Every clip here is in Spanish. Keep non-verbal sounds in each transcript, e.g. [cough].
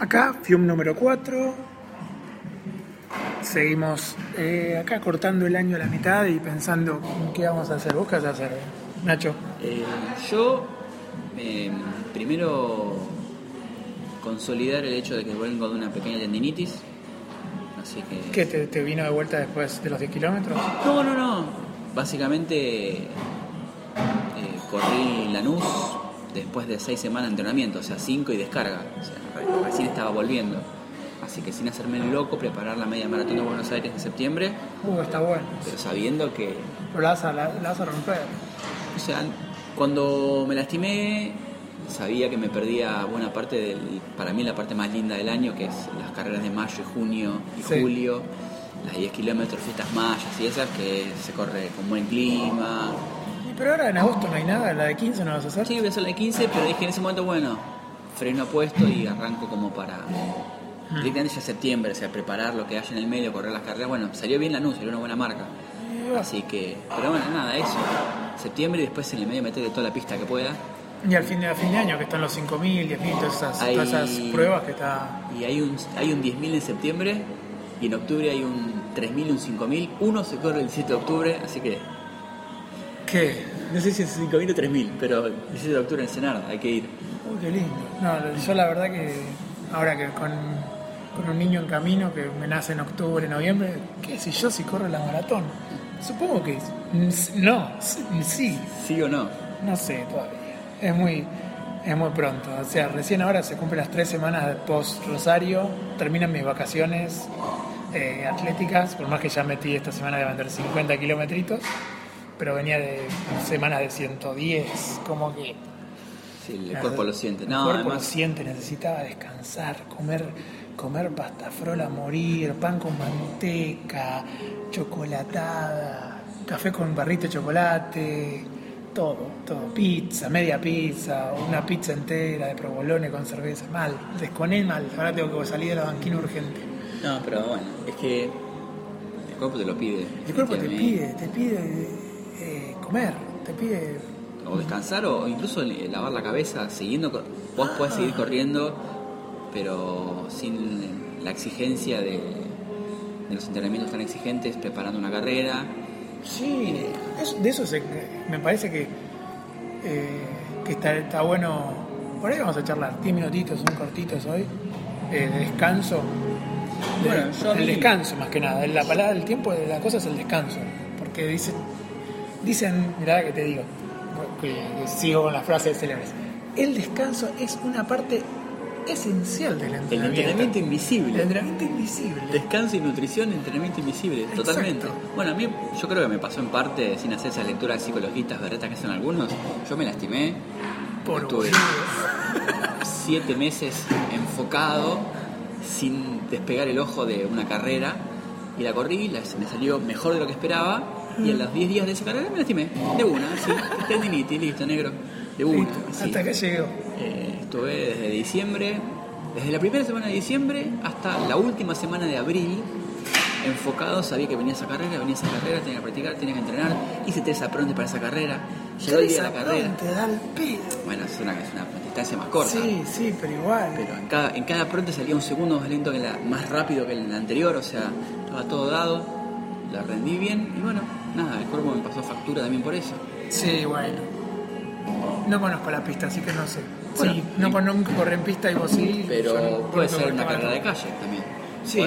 Acá, FIUM número 4. Seguimos eh, acá cortando el año a la mitad y pensando en qué vamos a hacer. ¿Vos qué vas a hacer, Nacho? Eh, yo, eh, primero, consolidar el hecho de que vengo de una pequeña tendinitis. Así que. ¿Qué te, te vino de vuelta después de los 10 kilómetros? No, no, no. Básicamente corrí Lanús después de seis semanas de entrenamiento, o sea, cinco y descarga. O sea, re- recién estaba volviendo. Así que sin hacerme el loco, preparar la media maratón de Buenos Aires en septiembre, Uh, está bueno. pero sabiendo que, Pero la vas a, la, la vas a romper. o sea, cuando me lastimé, sabía que me perdía buena parte del, para mí la parte más linda del año, que es las carreras de mayo y junio y Sí. julio, las 10 kilómetros, fiestas mayas y esas, que se corre con buen clima, Y Pero ahora en agosto no hay nada, la de 15 no vas a hacer. Sí, voy a hacer la de 15, pero dije en ese momento, bueno, freno puesto y arranco como para. Directamente ya septiembre, o sea, preparar lo que haya en el medio, correr las carreras. Bueno, salió bien la NUS, salió una buena marca. Así que. Pero bueno, nada, eso. Septiembre y después en el medio meterle toda la pista que pueda. Y al fin fin de año, que están los 5.000, 10.000, todas esas, Hay- todas esas pruebas que está... Y hay un, hay un 10.000 en septiembre y en octubre hay un 3.000 y un 5.000. Uno se corre el 17 de octubre, así que. ¿Qué? No sé si es 5.000 o 3.000, pero el 17 de octubre en Senada, hay que ir. Uy, qué lindo. No, yo la verdad que ahora que con, con un niño en camino que me nace en octubre, noviembre, ¿qué sé yo si corre la maratón? Supongo que no, sí, sí, ¿Sí o no? no sé todavía. Es muy, es muy pronto. O sea, recién ahora se cumplen las tres semanas post Rosario, terminan mis vacaciones eh, atléticas, por más que ya metí esta semana de vender 50 kilometritos, pero venía de semanas de 110, como que Sí, el cuerpo lo siente. el No, cuerpo lo siente, necesitaba descansar, comer, comer pasta frola a morir, pan con manteca, chocolatada, café con barrito de chocolate, todo, todo, pizza, media pizza, una pizza entera de provolone con cerveza, mal, desconé mal, ahora tengo que salir de la banquina urgente. No, pero bueno, es que el cuerpo te lo pide. El cuerpo te pide, te pide eh, comer, te pide O descansar o incluso eh, lavar la cabeza siguiendo. Vos podés seguir corriendo, pero sin la exigencia de, de los entrenamientos tan exigentes, preparando una carrera. Sí, eso- de eso se- me parece que, eh, que está, está bueno. Por ahí vamos a charlar 10 minutitos, son cortitos hoy, eh, de descanso. De- Bueno, yo el mí- descanso más que nada. La palabra, el tiempo de la cosa es el descanso. Porque dicen, dicen mirá que te digo, que, que sigo con las frases célebres. El descanso es una parte esencial del El entrenamiento. entrenamiento El invisible. entrenamiento invisible. Descanso y nutrición, entrenamiento invisible, Exacto. totalmente. Bueno, a mí yo creo que me pasó en parte, sin hacer esa lectura de psicologistas berretas que hacen algunos, yo me lastimé, Por estuve [laughs] siete meses enfocado, sin despegar el ojo de una carrera, y la corrí, la- me salió mejor de lo que esperaba, y a los 10 días de esa carrera me lastimé, de una, sí, tendinitis, listo, negro, de una, Listo, sí. Hasta que llegó. Eh, estuve desde diciembre, desde la primera semana de diciembre hasta la última semana de abril, enfocado, sabía que venía esa carrera, venía esa carrera, tenía que practicar, tenía que entrenar, hice tres aprontes para esa carrera, llegó el día de la carrera. Te da el pedo. Bueno, es una, es una distancia más corta. Sí, sí, pero igual. Pero en cada, en cada pronte salía un segundo más lento que la, más rápido que el anterior, o sea, estaba todo dado, la rendí bien y bueno, nada, el cuerpo me pasó factura también por eso. Sí, bueno. No conozco la pista, así que no sé. Bueno, sí, no, y- con- nunca corrí en pista y vos sí. Pero no- puede ser una carrera de calle también. Sí.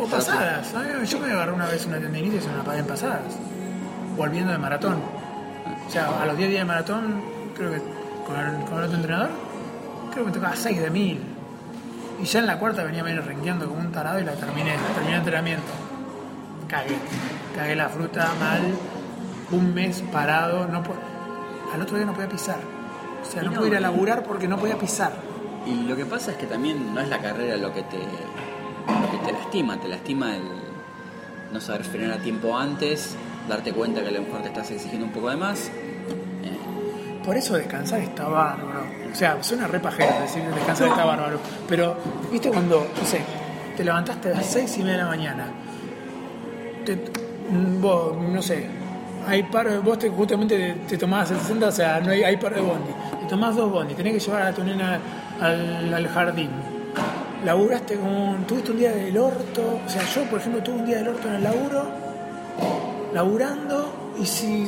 O pasadas. Yo me agarré una vez una tendinitis en una pared en pasadas. Volviendo de maratón. O sea, a los 10 días de maratón, creo que con el, con el otro entrenador, creo que me tocaba 6 de 1000. Y ya en la cuarta venía medio rengueando como un tarado y la terminé, terminé el entrenamiento. Cagué. Cagué la fruta mal. Un mes parado. No Al otro día no podía pisar. O sea, no, no, podía ir a y- laburar porque no podía pisar. Y lo que pasa es que también no es la carrera lo que te, lo que te lastima, te lastima el no saber frenar a tiempo antes, darte cuenta que a lo mejor te estás exigiendo un poco de más. Eh, Por eso descansar está bárbaro. O sea, suena re pajero decir descansar está bárbaro. Pero, viste cuando, no sé, te levantaste a las seis y media de la mañana. Te, vos, no sé, hay paro, vos te, justamente te, te tomabas el 60, o sea, no hay, hay paro de bondi. Te tomás dos bondi, tenés que llevar a tu nena al, jardín. laburaste como un- tuviste un día del orto, o sea, yo por ejemplo tuve un día del orto en el laburo, laburando, y si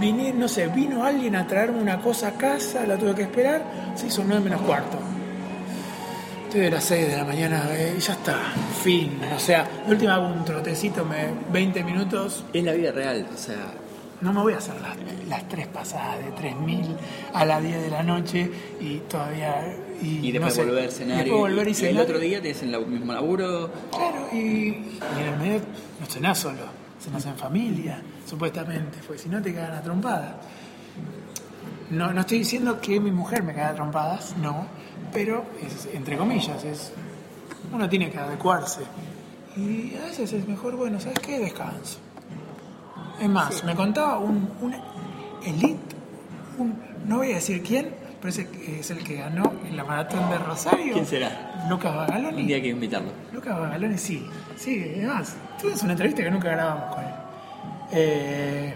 vine, no sé, vino alguien a traerme una cosa a casa, la tuve que esperar, se hizo 9 menos cuarto. Estoy de las 6 de la mañana eh, y ya está, fin. O sea, de última hago un trotecito, me, 20 minutos, Es la vida real, o sea, no me voy a hacer las, las tres pasadas de 3.000 a las 10 de la noche y todavía... Y, y después no sé, volver a cenar. Y, volver y y cenar. el otro día tienes el lau- mismo laburo. Claro, y, y en el medio no cenás solo, cenás en familia, supuestamente, porque si no te cagan a trompadas. No, no estoy diciendo que mi mujer me caga a trompadas, no, pero es entre comillas, es uno tiene que adecuarse. Y a veces es mejor, bueno, ¿sabes qué? Descanso. Es más, me contaba un, un elite, un- no voy a decir quién, pero es el, es el que ganó en la maratón de Rosario. ¿Quién será? Lucas Bagaloni. Un día hay que invitarlo. Lucas Bagaloni, sí. Sí, además, tuvimos una entrevista que nunca grabamos con él. Eh,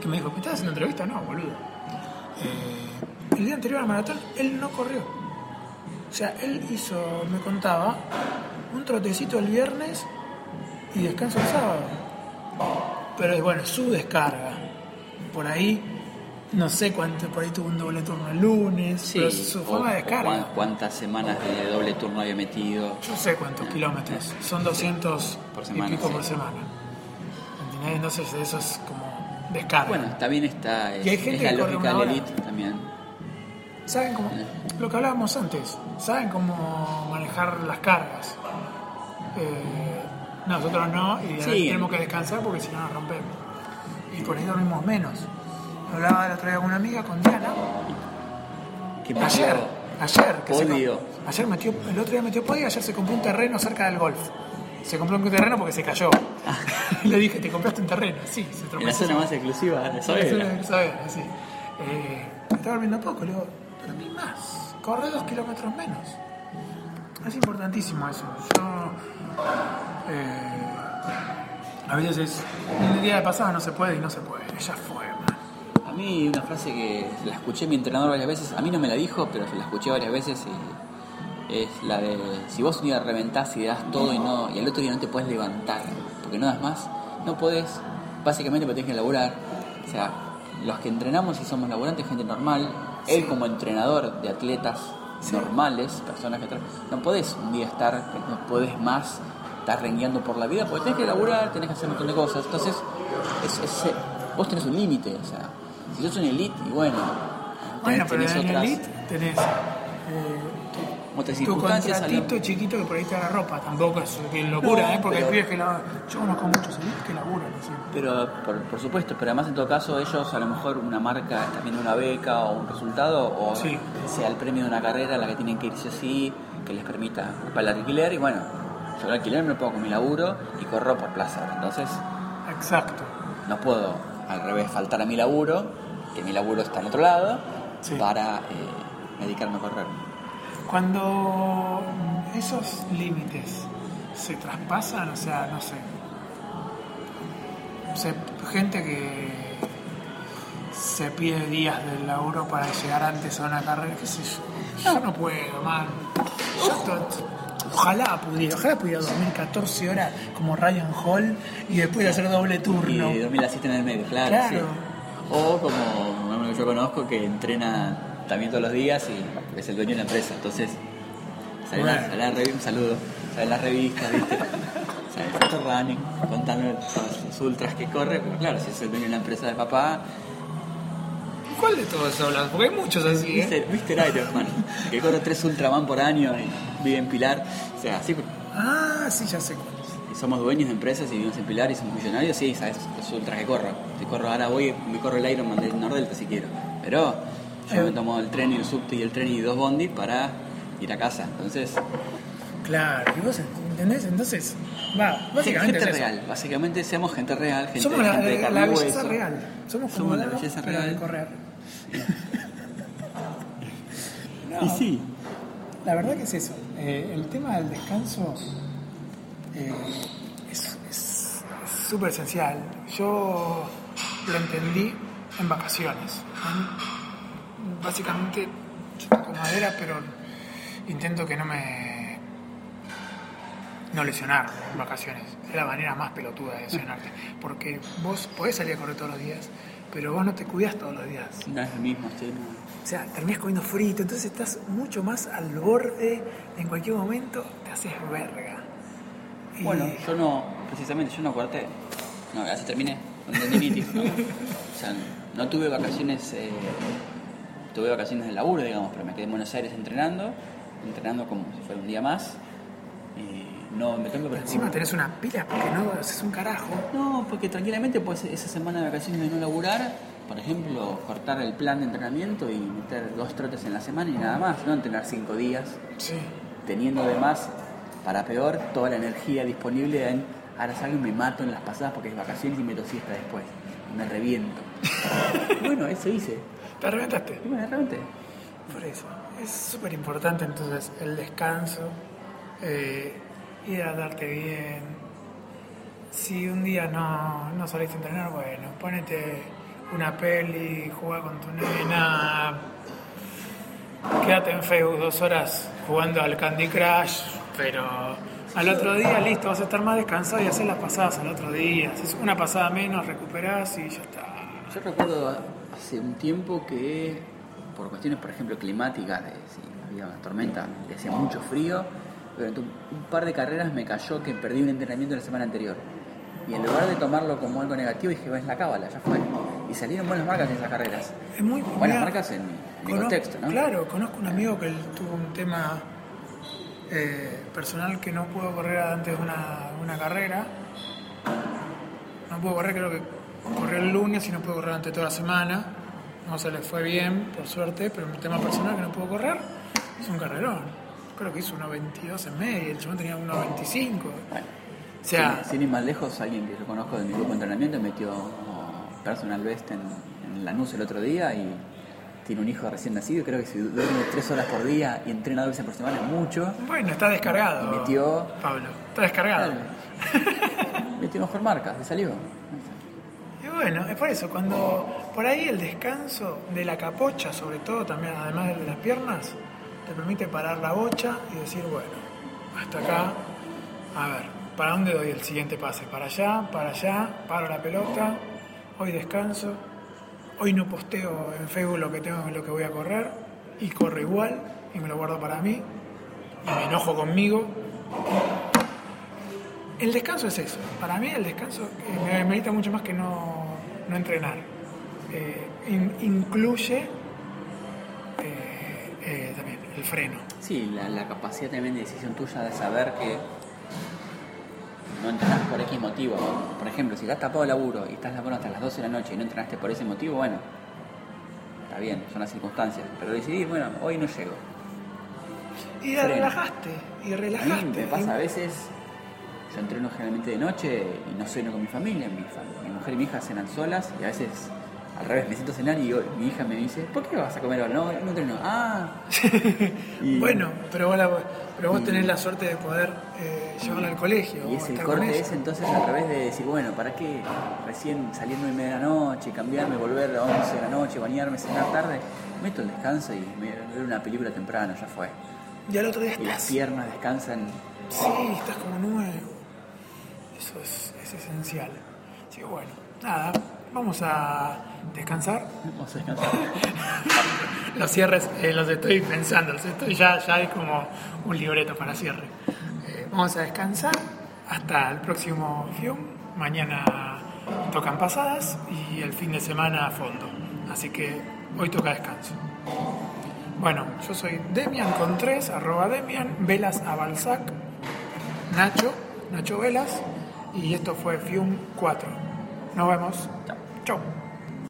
que me dijo, ¿me estás haciendo entrevista? No, boludo. Eh, el día anterior al maratón, él no corrió. O sea, él hizo, me contaba, un trotecito el viernes y descanso el sábado. Pero bueno, su descarga. Por ahí, no sé cuánto, por ahí tuvo un doble turno el lunes, pero su forma de descarga. cuán- cuántas semanas de doble turno había metido. Yo sé cuántos kilómetros, son 200 Por semana, y pico sí. por semana. ¿Entendés? Entonces eso es como descarga. Bueno, también está. Es, Y hay gente es la que corre lógica del elite también. Saben cómo, lo que hablábamos antes, saben cómo manejar las cargas. Eh, nosotros no, y Sí. tenemos que descansar porque si no nos rompemos. Y por ahí dormimos menos. Hablaba el otro día con una amiga, con Diana, metió ayer, ayer, que se podio. ayer metió, el otro día metió podio, ayer se compró un terreno cerca del golf. Se compró un terreno porque se cayó. [laughs] Le dije, ¿te compraste un terreno? Sí, se En la tropezó. zona más exclusiva de Saavedra. sí, Saavedra, sí. Eh, estaba durmiendo poco, le digo, dormí más, corre dos kilómetros menos. Es importantísimo eso. Yo, eh, a veces es, un día de pasada no se puede y no se puede, ya fue. A mí una frase que la escuché mi entrenador varias veces, a mí no me la dijo, pero la escuché varias veces y es la de si vos un día reventás y das todo y no y al otro día no te puedes levantar porque no das más, no podés, básicamente porque tenés que laburar. O sea, los que entrenamos y somos laburantes, gente normal, él como entrenador de atletas normales, personas que no podés un día estar, no podés más estar rengueando por la vida, porque tenés que laburar, tenés que hacer un montón de cosas. Entonces, es, es- vos tenés un límite, o sea, si sos un elite, y bueno, Bueno, tenés, pero otras, elite tenés eh, otras tu circunstancias. chiquito que por ahí te da ropa, tampoco es que locura, No, ¿eh? porque pero- hay pibes que la, yo conozco muchos elites que laburan así. Pero por, por supuesto, pero además en todo caso ellos a lo mejor una marca viendo una beca o un resultado o Sí. sea el premio de una carrera a la que tienen que irse así, que les permita para el alquiler y bueno, yo el alquiler me lo pongo con mi laburo y corro por placer. Entonces Exacto. no puedo al revés faltar a mi laburo, que mi laburo está en otro lado, Sí. para eh, dedicarme a correr. Cuando esos límites se traspasan, o sea, no sé, gente que se pide días del laburo para llegar antes a una carrera, qué sé yo, yo no puedo, man. Ojalá pudiera, ojalá pudiera dormir 14 horas como Ryan Hall y después hacer doble turno. Y dormir la siesta en el medio, claro. Claro. sí. O como un que yo conozco que entrena también todos los días y es el dueño de la empresa. Entonces, sale en la- Bueno. la revi- un saludo, sale en las revistas, ¿viste? [laughs] Sale Photo Running, contando todos los ultras que corre. Pero claro, si es el dueño de la empresa de papá, ¿Cuál de todos hablas? Porque hay muchos así, ¿eh? Mr. Ironman, que corre tres Ultraman por año y vive en Pilar. O sea, sí, Ah, sí, ya sé cuál es. Somos dueños de empresas y vivimos en Pilar y somos millonarios, sí, sabes, los ultras que corro. Si corro ahora voy, me corro el Ironman del Nordelta si quiero. Pero yo me tomo el tren y el subte y el tren y dos bondi para ir a casa. Entonces, Claro, y vos entendés, entonces, va, básicamente gente es eso. real. Básicamente seamos gente real, gente, Somos la, gente belleza hueso. real. Somos, como Somos la belleza real. correr. [laughs] Y sí, La verdad que es eso. Eh, el tema del descanso eh, es es súper esencial. Yo lo entendí en vacaciones. Básicamente, yo toco madera, pero intento que no me. no lesionar en vacaciones. Es la manera más pelotuda de lesionarte. Porque vos podés salir a correr todos los días, pero vos no te cuidás todos los días. No es lo mismo, sí, no. O sea, terminás comiendo frito, entonces estás mucho más al borde. En cualquier momento te haces verga. Y- Bueno, yo no, precisamente, yo no corté. No, ya se terminé con tendinitis, ¿no? [laughs] O sea, no tuve vacaciones, eh, tuve vacaciones de laburo, digamos, pero me quedé en Buenos Aires entrenando, entrenando como si fuera un día más. Y no me tengo que Encima tenés unas pilas porque no haces un carajo. No, porque tranquilamente pues esa semana de vacaciones de no laburar, por ejemplo, cortar el plan de entrenamiento y meter dos trotes en la semana y nada más, no entrenar cinco días, Sí. teniendo además, para peor, toda la energía disponible en ahora salgo y me mato en las pasadas porque es vacaciones y meto siesta después. Y me reviento. [laughs] bueno, eso hice. ¿Te reventaste? Y bueno, realmente. Por eso. Es súper importante entonces el descanso, eh, hidratarte bien. Si un día no, no saliste a entrenar, bueno, ponete una peli, juega con tu nena, quédate en Facebook dos horas jugando al Candy Crush, pero al otro día listo, vas a estar más descansado y hacer las pasadas al otro día. Haces una pasada menos, recuperás y ya está. Yo recuerdo hace un tiempo que, por cuestiones, por ejemplo, climáticas, de si había una tormenta, que hacía mucho frío, durante un, un par de carreras me cayó que perdí un entrenamiento la semana anterior. Y en lugar de tomarlo como algo negativo, dije, "Va, es la cábala, ya fue. Y salieron buenas marcas en esas carreras. Es muy Buenas mira, marcas en mi Cono- contexto, ¿no? Claro, conozco un amigo que tuvo un tema eh, personal que no pudo correr antes de una, una carrera. No pudo correr, creo que corrió el lunes y no pudo correr durante toda la semana. No se le fue bien, por suerte, pero un tema personal que no pudo correr es un carrerón. Creo que hizo 1.22 en medio, el chabón tenía 1.25. Bueno, O sea, sin, sin ir más lejos, alguien que yo conozco de mi grupo de entrenamiento metió personal best en, en Lanús el otro día y tiene un hijo recién nacido y creo que si duerme tres horas por día y entrena dos veces por semana es mucho. bueno, está descargado. Y metió- Pablo, está descargado. [laughs] Metió mejor marca, le salió. Bueno, es por eso, cuando por ahí el descanso de la capocha, sobre todo también, además de las piernas, te permite parar la bocha y decir, bueno, hasta acá, a ver, ¿para dónde doy el siguiente pase? ¿Para allá? ¿Para allá? ¿Paro la pelota? Hoy descanso. Hoy no posteo en Facebook lo que tengo, lo que voy a correr y corro igual y me lo guardo para mí y me enojo conmigo el descanso es eso. Para mí el descanso eh, me merita mucho más que no, no entrenar. Eh, in- incluye eh, eh, también el freno. Sí, la, la capacidad también de decisión tuya de saber que no entrenás por X motivo. Por ejemplo, si estás tapado de laburo y estás laburando hasta las 12 de la noche y no entrenaste por ese motivo, bueno, está bien, son las circunstancias. Pero decidir, bueno, hoy no llego. Y relajaste, y A mí relajaste. me pasa a veces, yo entreno generalmente de noche y no ceno con mi familia, mi, fam- mi mujer y mi hija cenan solas y a veces al revés, me siento a cenar y mi hija me dice, ¿por qué vas a comer ahora? No, no entreno. Ah, [laughs] Y- Bueno, pero vos, la- pero vos y- tenés la suerte de poder eh, llevarla al colegio. Y es el corte ese entonces al revés de decir, bueno, ¿para qué recién saliendo de media noche, cambiarme, volver a 11 de la noche, bañarme, cenar tarde? Meto el descanso y me ver una película temprano, ya fue. Y al otro día Y las piernas descansan. Sí, estás como nuevo. Eso es, es esencial. Así que bueno, nada, vamos a descansar. Vamos a descansar. [laughs] Los cierres eh, los estoy pensando, los estoy, ya, ya hay como un libreto para cierre. Eh, vamos a descansar hasta el próximo film. Mañana tocan pasadas y el fin de semana a fondo. Así que hoy toca descanso. Bueno, yo soy Demian con tres, arroba Demian, Velas a Balzac, Nacho, Nacho Velas, y esto fue Fium 4. Nos vemos. Chao. Chau.